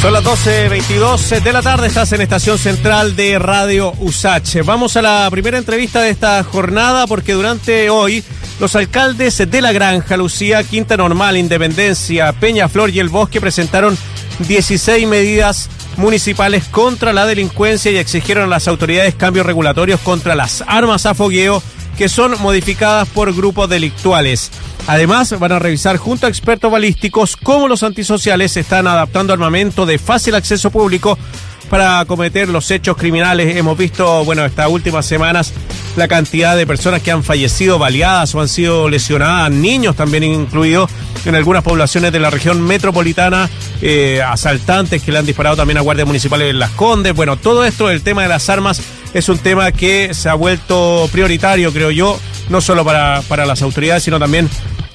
Son las 12.22 de la tarde, estás en Estación Central de Radio Usache. Vamos a la primera entrevista de esta jornada porque durante hoy los alcaldes de La Granja, Lucía, Quinta Normal, Independencia, Peña Flor y El Bosque presentaron 16 medidas municipales contra la delincuencia y exigieron a las autoridades cambios regulatorios contra las armas a fogueo que son modificadas por grupos delictuales. Además, van a revisar junto a expertos balísticos cómo los antisociales están adaptando armamento de fácil acceso público para cometer los hechos criminales. Hemos visto, bueno, estas últimas semanas la cantidad de personas que han fallecido baleadas o han sido lesionadas, niños también incluidos en algunas poblaciones de la región metropolitana, eh, asaltantes que le han disparado también a guardias municipales en Las Condes. Bueno, todo esto, el tema de las armas, es un tema que se ha vuelto prioritario, creo yo, no solo para, para las autoridades, sino también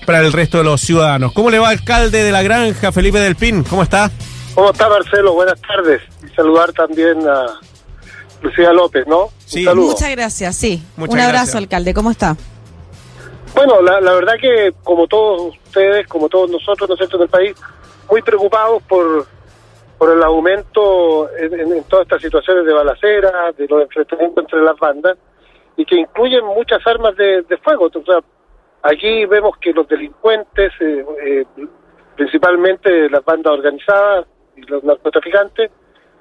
para el resto de los ciudadanos. ¿Cómo le va, alcalde de la granja, Felipe del Pin? ¿Cómo está? ¿Cómo está, Marcelo? Buenas tardes. Y saludar también a Lucía López, ¿no? Sí. Muchas gracias, sí. Un abrazo, alcalde. ¿Cómo está? Bueno, la, la, verdad que como todos ustedes, como todos nosotros, ¿no es cierto?, en el país, muy preocupados por, por el aumento en, todas estas situaciones de balacera, de los enfrentamientos entre las bandas, y que incluyen muchas armas de, de fuego. O sea, aquí vemos que los delincuentes, eh, eh, principalmente las bandas organizadas y los narcotraficantes,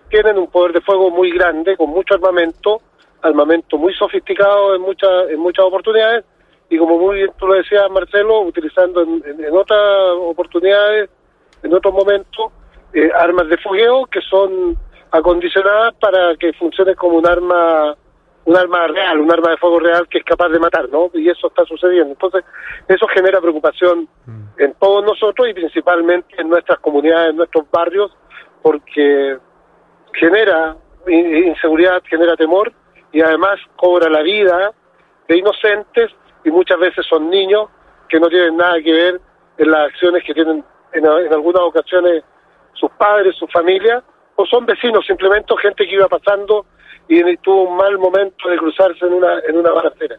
tienen un poder de fuego muy grande, con mucho armamento, armamento muy sofisticado en muchas en muchas oportunidades, y como muy bien tú lo decías, Marcelo, utilizando en, en, en otras oportunidades, en otros momentos, eh, armas de fogueo que son acondicionadas para que funcione como un arma un arma real, un arma de fuego real que es capaz de matar, ¿no? Y eso está sucediendo. Entonces, eso genera preocupación en todos nosotros y principalmente en nuestras comunidades, en nuestros barrios, porque genera inseguridad, genera temor y además cobra la vida de inocentes y muchas veces son niños que no tienen nada que ver en las acciones que tienen en, en algunas ocasiones sus padres, su familia, o son vecinos simplemente, gente que iba pasando y tuvo un mal momento de cruzarse en una, en una balacera.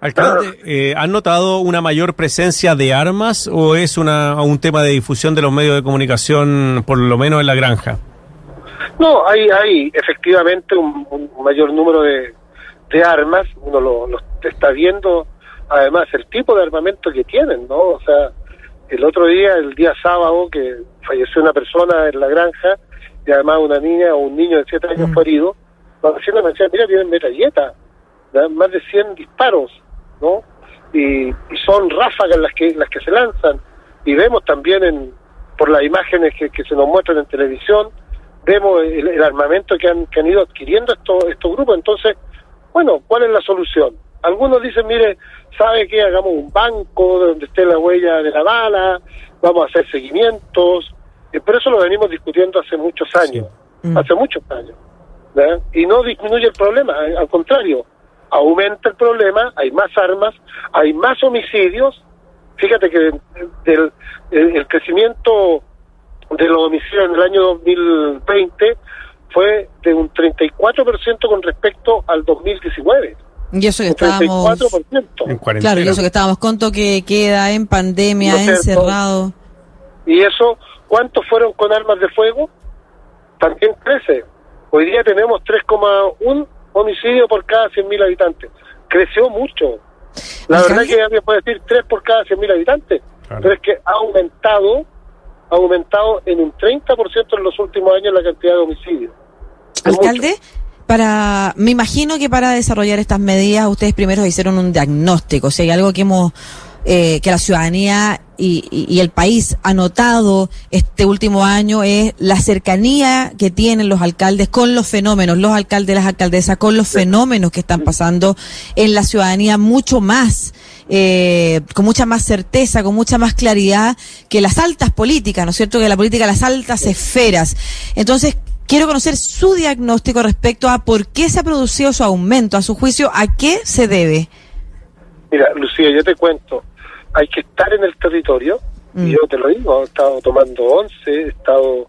Alcalde, eh, ¿han notado una mayor presencia de armas o es una, un tema de difusión de los medios de comunicación, por lo menos en la granja? No, hay, hay efectivamente un, un mayor número de, de armas, uno lo, lo, está viendo, además el tipo de armamento que tienen, ¿no? O sea, el otro día, el día sábado, que falleció una persona en la granja y además una niña o un niño de 7 años mm. fue herido, la vecina me decía, mira, tienen metralleta, más de 100 disparos, ¿no? Y, y, son ráfagas las que las que se lanzan. Y vemos también en por las imágenes que, que se nos muestran en televisión, vemos el, el armamento que han, que han ido adquiriendo estos, estos grupos. Entonces, bueno, ¿cuál es la solución? Algunos dicen, mire, ¿sabe que Hagamos un banco donde esté la huella de la bala, vamos a hacer seguimientos, eh, pero eso lo venimos discutiendo hace muchos años, sí. mm. hace muchos años. ¿verdad? Y no disminuye el problema, eh, al contrario, aumenta el problema, hay más armas, hay más homicidios. Fíjate que del, el, el crecimiento de los homicidios en el año 2020 fue de un 34% con respecto al 2019. Y eso que estábamos. En claro, y eso que estábamos con toque queda en pandemia, ¿No encerrado. Y eso, ¿cuántos fueron con armas de fuego? También crece. Hoy día tenemos 3,1 homicidio por cada 100.000 habitantes. Creció mucho. La verdad es que ya puede decir 3 por cada 100.000 habitantes. Claro. Pero es que ha aumentado, ha aumentado en un 30% en los últimos años la cantidad de homicidios. Alcalde, para, me imagino que para desarrollar estas medidas ustedes primero hicieron un diagnóstico, o sea, hay algo que hemos, eh, que la ciudadanía y, y, y, el país ha notado este último año es la cercanía que tienen los alcaldes con los fenómenos, los alcaldes, las alcaldesas, con los fenómenos que están pasando en la ciudadanía mucho más. Eh, con mucha más certeza, con mucha más claridad que las altas políticas, ¿no es cierto? Que la política, las altas esferas. Entonces, Quiero conocer su diagnóstico respecto a por qué se ha producido su aumento, a su juicio, a qué se debe. Mira, Lucía, yo te cuento, hay que estar en el territorio, mm. y yo te lo digo, he estado tomando once, he estado,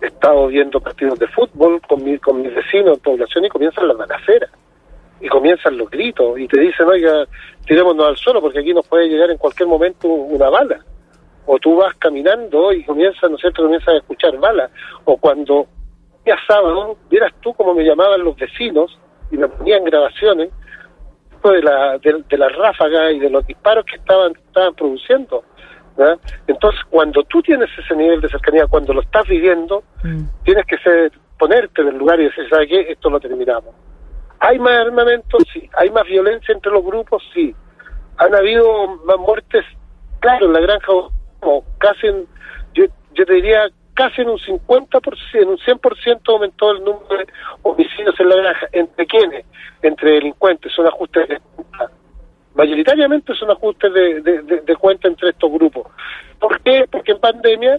he estado viendo partidos de fútbol con, mi, con mis vecinos en población y comienzan las balaceras, y comienzan los gritos, y te dicen, oiga, tirémonos al suelo porque aquí nos puede llegar en cualquier momento una bala. o tú vas caminando y comienzas, ¿no es cierto?, comienzas a escuchar balas, o cuando día sábado, vieras tú cómo me llamaban los vecinos y me ponían grabaciones de la, de, la ráfaga y de los disparos que estaban, estaban produciendo. Entonces, cuando tú tienes ese nivel de cercanía, cuando lo estás viviendo, mm. tienes que ser, ponerte en el lugar y decir, ¿sabes qué? Esto lo terminamos. ¿Hay más armamento? Sí. ¿Hay más violencia entre los grupos? Sí. ¿Han habido más muertes? Claro, en la granja, como casi, en, yo, yo te diría, casi en un 50%, en un 100% aumentó el número de homicidios en la granja. ¿Entre quiénes? Entre delincuentes, son ajustes de cuenta. Mayoritariamente son ajustes de, de, cuenta entre estos grupos. ¿Por qué? Porque en pandemia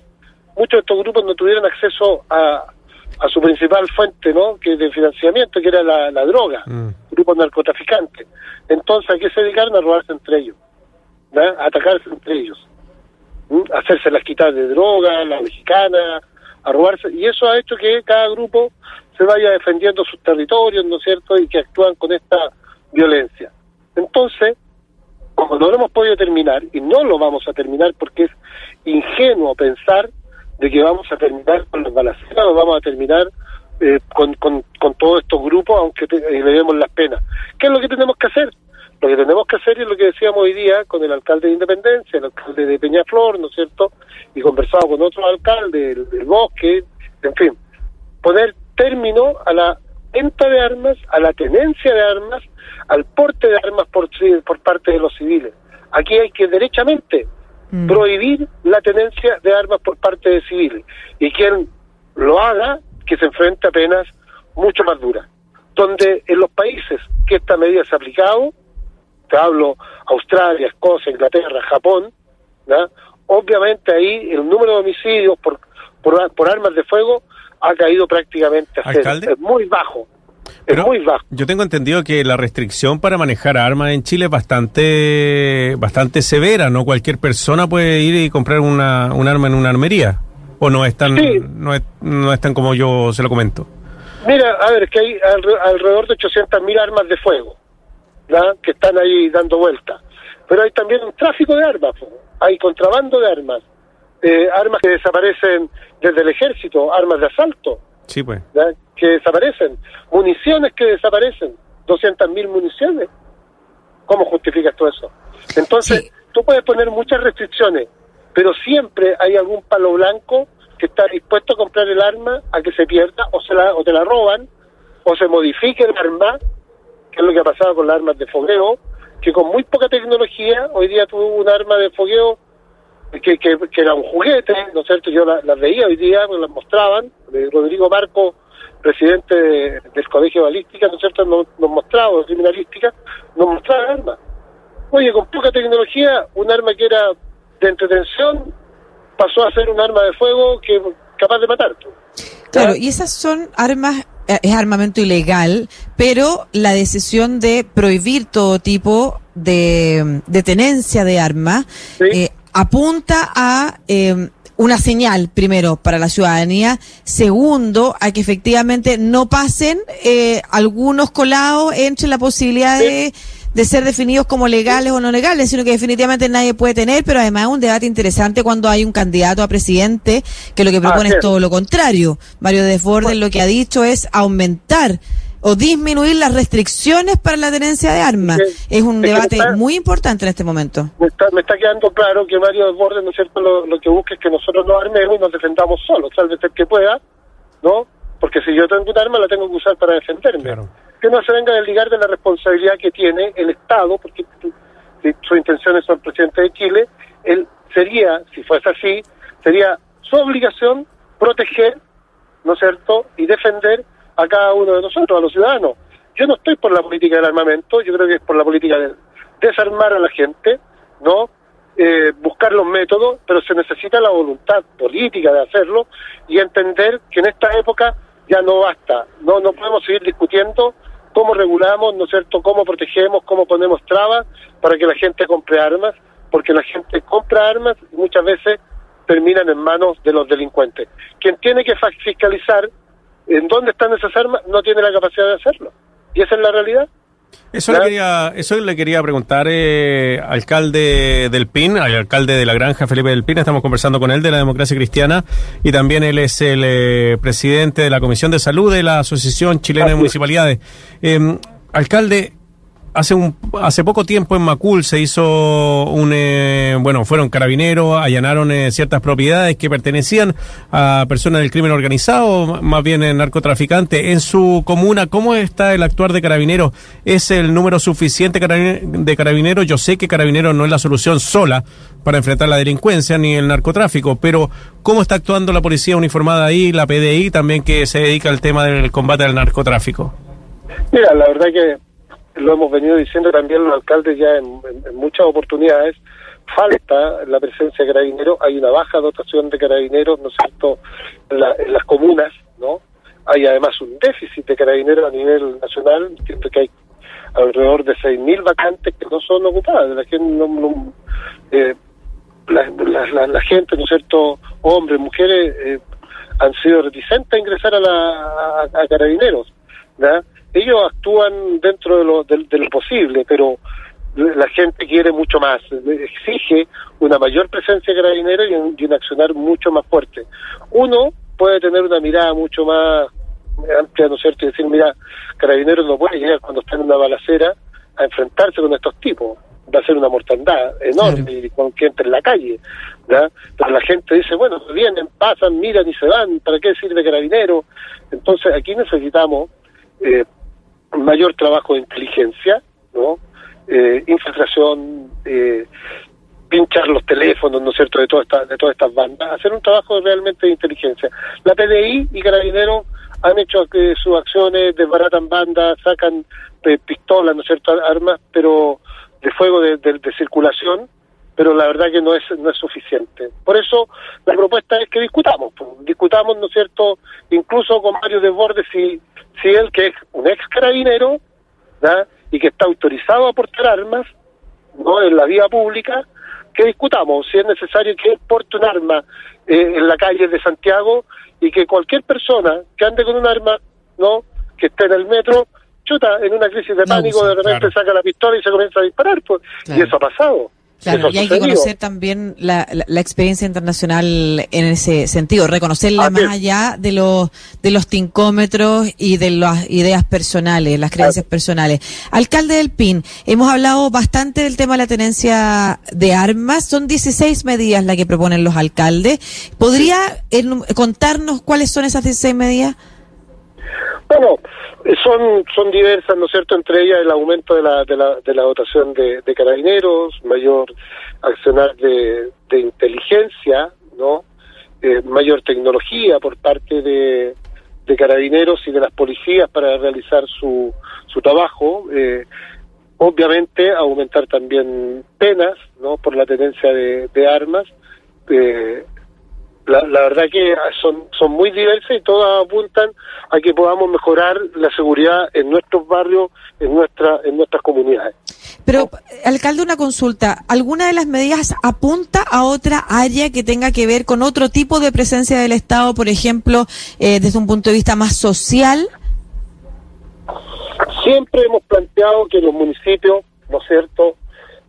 muchos de estos grupos no tuvieron acceso a, a su principal fuente ¿no? que de financiamiento, que era la, droga, mm. grupos narcotraficantes. Entonces, ¿a qué se dedicaron? A robarse entre ellos, a atacarse entre ellos hacerse las quitas de droga, la mexicana, a y eso ha hecho que cada grupo se vaya defendiendo sus territorios, ¿no es cierto?, y que actúan con esta violencia. Entonces, como no lo hemos podido terminar, y no lo vamos a terminar porque es ingenuo pensar de que vamos a terminar con los balaceras o vamos a terminar eh, con, con, con todos estos grupos, aunque le demos las penas. ¿Qué es lo que tenemos que hacer? Lo que tenemos que hacer es lo que decíamos hoy día con el alcalde de Independencia, el alcalde de Peñaflor, ¿no es cierto? Y conversado con otros alcaldes del, Bosque, en fin, poner término a la venta de armas, a la tenencia de armas, al porte de armas por, por parte de los civiles. Aquí hay que derechamente mm. prohibir la tenencia de armas por parte de civiles. Y quien lo haga, que se enfrente a penas mucho más duras. Donde en los países que esta medida se ha aplicado, te hablo Australia, Escocia, Inglaterra, Japón, obviamente ahí el número de homicidios por, por, armas de fuego ha caído prácticamente a cero. Es muy bajo. es muy bajo. Yo tengo entendido que la restricción para manejar armas en Chile es bastante, bastante severa, ¿no? Cualquier persona puede ir y comprar una, un arma en una armería. ¿O no es tan, no, es, no es tan como yo se lo comento? Mira, a ver, que hay alrededor de 800.000 armas de fuego que están ahí dando vueltas. Pero hay también un tráfico de armas, hay contrabando de armas, eh, armas que desaparecen desde el ejército, armas de asalto, sí, pues. que desaparecen, municiones que desaparecen, 200.000 municiones. ¿Cómo justificas todo eso? Entonces, tú puedes poner muchas restricciones, pero siempre hay algún palo blanco que está dispuesto a comprar el arma a que se pierda o se la o te la roban o se modifique el arma que es lo que ha pasado con las armas de fogueo, que con muy poca tecnología, hoy día tuvo un arma de fogueo que, que, era un juguete, ¿no es cierto? Yo las la veía hoy día, me las mostraban, Rodrigo Marco, presidente del Colegio Balística, ¿no es cierto?, nos, mostraba, de criminalística, nos mostraba armas. Oye, con poca tecnología, un arma que era de entretención pasó a ser un arma de fuego que capaz de matar. Claro, y esas son armas es armamento ilegal, pero la decisión de prohibir todo tipo de, tenencia de armas eh, apunta a eh, una señal, primero, para la ciudadanía, segundo, a que efectivamente no pasen algunos colados entre la posibilidad de de ser definidos como legales o no legales, sino que definitivamente nadie puede tener, pero además es un debate interesante cuando hay un candidato a presidente que lo que propone es todo lo contrario. Mario Desbordes lo que ha dicho es aumentar o disminuir las restricciones para la tenencia de armas. es un debate muy importante en este momento. Me está, quedando claro que Mario Desbordes, ¿no es cierto?, lo, que busca es que nosotros nos armemos y nos defendamos solos, tal vez el que pueda, ¿no? Porque si yo tengo un arma, la tengo que usar para defenderme que no se venga a desligar de la responsabilidad que tiene el Estado, porque sus intenciones son presidente de Chile, él sería, si fuese así, sería su obligación proteger, ¿no es cierto?, y defender a cada uno de nosotros, a los ciudadanos. Yo no estoy por la política del armamento, yo creo que es por la política de desarmar a la gente, ¿no? Eh, buscar los métodos, pero se necesita la voluntad política de hacerlo y entender que en esta época ya no basta, no no podemos seguir discutiendo cómo regulamos, ¿no es cierto?, cómo protegemos, cómo ponemos trabas para que la gente compre armas, porque la gente compra armas y muchas veces terminan en manos de los delincuentes. Quien tiene que fiscalizar en dónde están esas armas no tiene la capacidad de hacerlo. Y esa es la realidad. Eso le, quería, eso le quería preguntar, eh, alcalde del PIN, al alcalde de la granja, Felipe del PIN, estamos conversando con él de la democracia cristiana y también él es el eh, presidente de la Comisión de Salud de la Asociación Chilena de Municipalidades. Eh, alcalde, hace un hace poco tiempo en Macul se hizo un eh, bueno fueron carabineros allanaron eh, ciertas propiedades que pertenecían a personas del crimen organizado más bien en narcotraficantes en su comuna cómo está el actuar de carabineros es el número suficiente de carabineros yo sé que carabineros no es la solución sola para enfrentar la delincuencia ni el narcotráfico pero cómo está actuando la policía uniformada ahí la PDI también que se dedica al tema del combate al narcotráfico mira la verdad que lo hemos venido diciendo también los alcaldes ya en, muchas oportunidades, falta la presencia de carabineros, hay una baja dotación de carabineros, ¿no es cierto?, en, las comunas, ¿no? Hay además un déficit de carabineros a nivel nacional, siempre que hay alrededor de 6.000 vacantes que no son ocupadas, la gente no, eh, la, gente, ¿no es cierto?, hombres, mujeres, eh, han sido reticentes a ingresar a, la, carabineros, ¿verdad?, ellos actúan dentro de lo, de, lo posible, pero la gente quiere mucho más, exige una mayor presencia de carabineros y un, y un accionar mucho más fuerte. Uno puede tener una mirada mucho más amplia, ¿no es cierto? Y decir, mira, carabineros no puede llegar cuando está en una balacera a enfrentarse con estos tipos. Va a ser una mortandad enorme y con que entre en la calle. ¿verdad? Pero la gente dice, bueno, vienen, pasan, miran y se van, ¿para qué sirve carabinero? Entonces aquí necesitamos eh, mayor trabajo de inteligencia, ¿no? Eh, infiltración, eh, pinchar los teléfonos, ¿no es cierto?, de, toda esta, de todas estas bandas, hacer un trabajo realmente de inteligencia. La PDI y Carabineros han hecho que sus acciones desbaratan bandas, sacan eh, pistolas, ¿no es cierto?, armas, pero de fuego de, de, circulación, pero la verdad que no es no es suficiente. Por eso la propuesta es que discutamos, pues, discutamos, ¿no es cierto?, incluso con Mario Desbordes si si él que es un ex carabinero y que está autorizado a portar armas no en la vía pública, que discutamos si es necesario que él porte un arma eh, en la calle de Santiago y que cualquier persona que ande con un arma, no que esté en el metro, chuta, en una crisis de pánico, de repente saca la pistola y se comienza a disparar, pues, y eso ha pasado. Claro, y hay que conocer también la, la, experiencia internacional en ese sentido, reconocerla más allá de los de los tincómetros y de las ideas personales, las creencias personales. Alcalde del PIN, hemos hablado bastante del tema de la tenencia de armas, son 16 medidas las que proponen los alcaldes. ¿Podría contarnos cuáles son esas 16 medidas? Bueno, son, son diversas, ¿no es cierto? Entre ellas el aumento de la, de la, de la dotación de, carabineros, mayor accionar de, de inteligencia, ¿no? Eh, mayor tecnología por parte de, de carabineros y de las policías para realizar su, su trabajo. Eh, obviamente aumentar también penas, ¿no? Por la tenencia de, de armas. Eh, la, la, verdad que son, son muy diversas y todas apuntan a que podamos mejorar la seguridad en nuestros barrios, en, nuestra, en nuestras comunidades. Pero, alcalde, una consulta. ¿Alguna de las medidas apunta a otra área que tenga que ver con otro tipo de presencia del Estado, por ejemplo, eh, desde un punto de vista más social? Siempre hemos planteado que los municipios, ¿no es cierto?,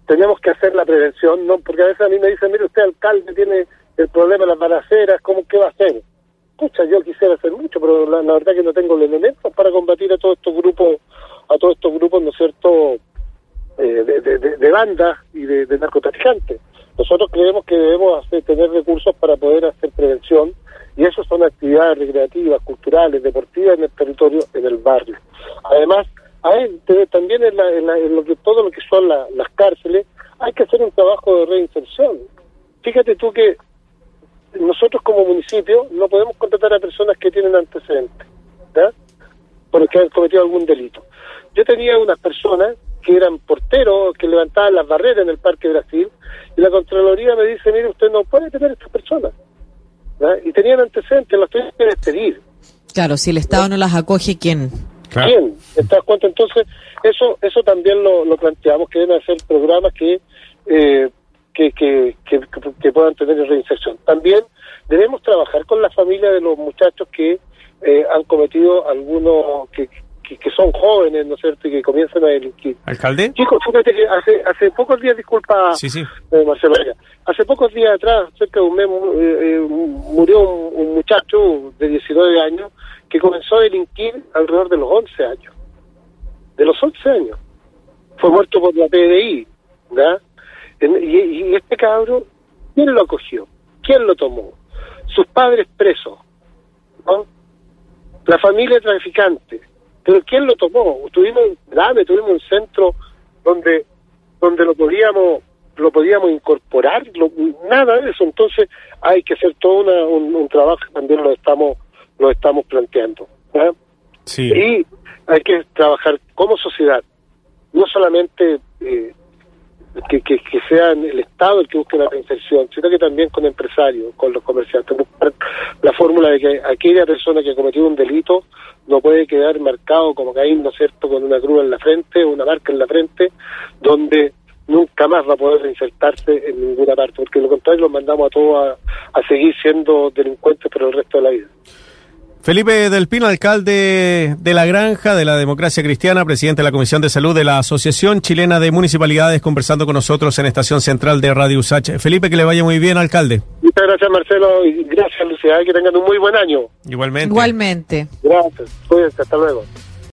tenemos que hacer la prevención, ¿no? Porque a veces a mí me dicen, mire, usted, alcalde, tiene el problema de las balaceras, ¿cómo qué va a hacer? Escucha, yo quisiera hacer mucho, pero la, verdad que no tengo los elementos para combatir a todos estos grupos, a todos estos grupos, ¿no es cierto?, eh, de, de, bandas y de, narcotraficantes. Nosotros creemos que debemos hacer, tener recursos para poder hacer prevención y eso son actividades recreativas, culturales, deportivas en el territorio, en el barrio. Además, también en, en, lo que, todo lo que son las cárceles, hay que hacer un trabajo de reinserción. Fíjate tú que nosotros como municipio no podemos contratar a personas que tienen antecedentes, ¿verdad? Porque han cometido algún delito. Yo tenía unas personas que eran porteros, que levantaban las barreras en el Parque Brasil, y la Contraloría me dice, mire, usted no puede tener estas personas. Y tenían antecedentes, las tienen que despedir. Claro, si el Estado no las acoge, ¿quién? ¿Quién? ¿Te das cuenta? Entonces, eso eso también lo, lo planteamos, que deben hacer programas que eh, que, que, que, puedan tener reinserción. También debemos trabajar con la familia de los muchachos que eh, han cometido algunos, que, que, son jóvenes, ¿no es cierto?, y que comienzan a delinquir. ¿Alcalde? Chicos, fíjate que hace, hace pocos días, disculpa, sí, sí. Eh, Marcelo, hace pocos días atrás, cerca de un mes, eh, eh, murió un, muchacho de 19 años que comenzó a delinquir alrededor de los 11 años. De los 11 años. Fue muerto por la PDI, ¿verdad? Y, y este cabro, ¿quién lo acogió? ¿Quién lo tomó? Sus padres presos, ¿no? La familia traficante. Pero ¿quién lo tomó? Tuvimos un tuvimos un centro donde donde lo podíamos lo podíamos incorporar, nada de eso. Entonces hay que hacer todo un, trabajo también lo estamos lo estamos planteando. Sí. Y hay que trabajar como sociedad, no solamente eh, que, que, que sea el Estado el que busque la reinserción, sino que también con empresarios, con los comerciantes, la fórmula de que aquella persona que ha cometido un delito no puede quedar marcado como Caín, ¿no es cierto?, con una cruz en la frente, una marca en la frente, donde nunca más va a poder reinsertarse en ninguna parte, porque lo contrario los mandamos a todos a, a seguir siendo delincuentes por el resto de la vida. Felipe Del Pino, alcalde de La Granja de la Democracia Cristiana, presidente de la Comisión de Salud de la Asociación Chilena de Municipalidades, conversando con nosotros en Estación Central de Radio USACH. Felipe, que le vaya muy bien, alcalde. Muchas gracias, Marcelo, y gracias, Lucía, que tengan un muy buen año. Igualmente. Igualmente. Gracias, cuídense, hasta luego.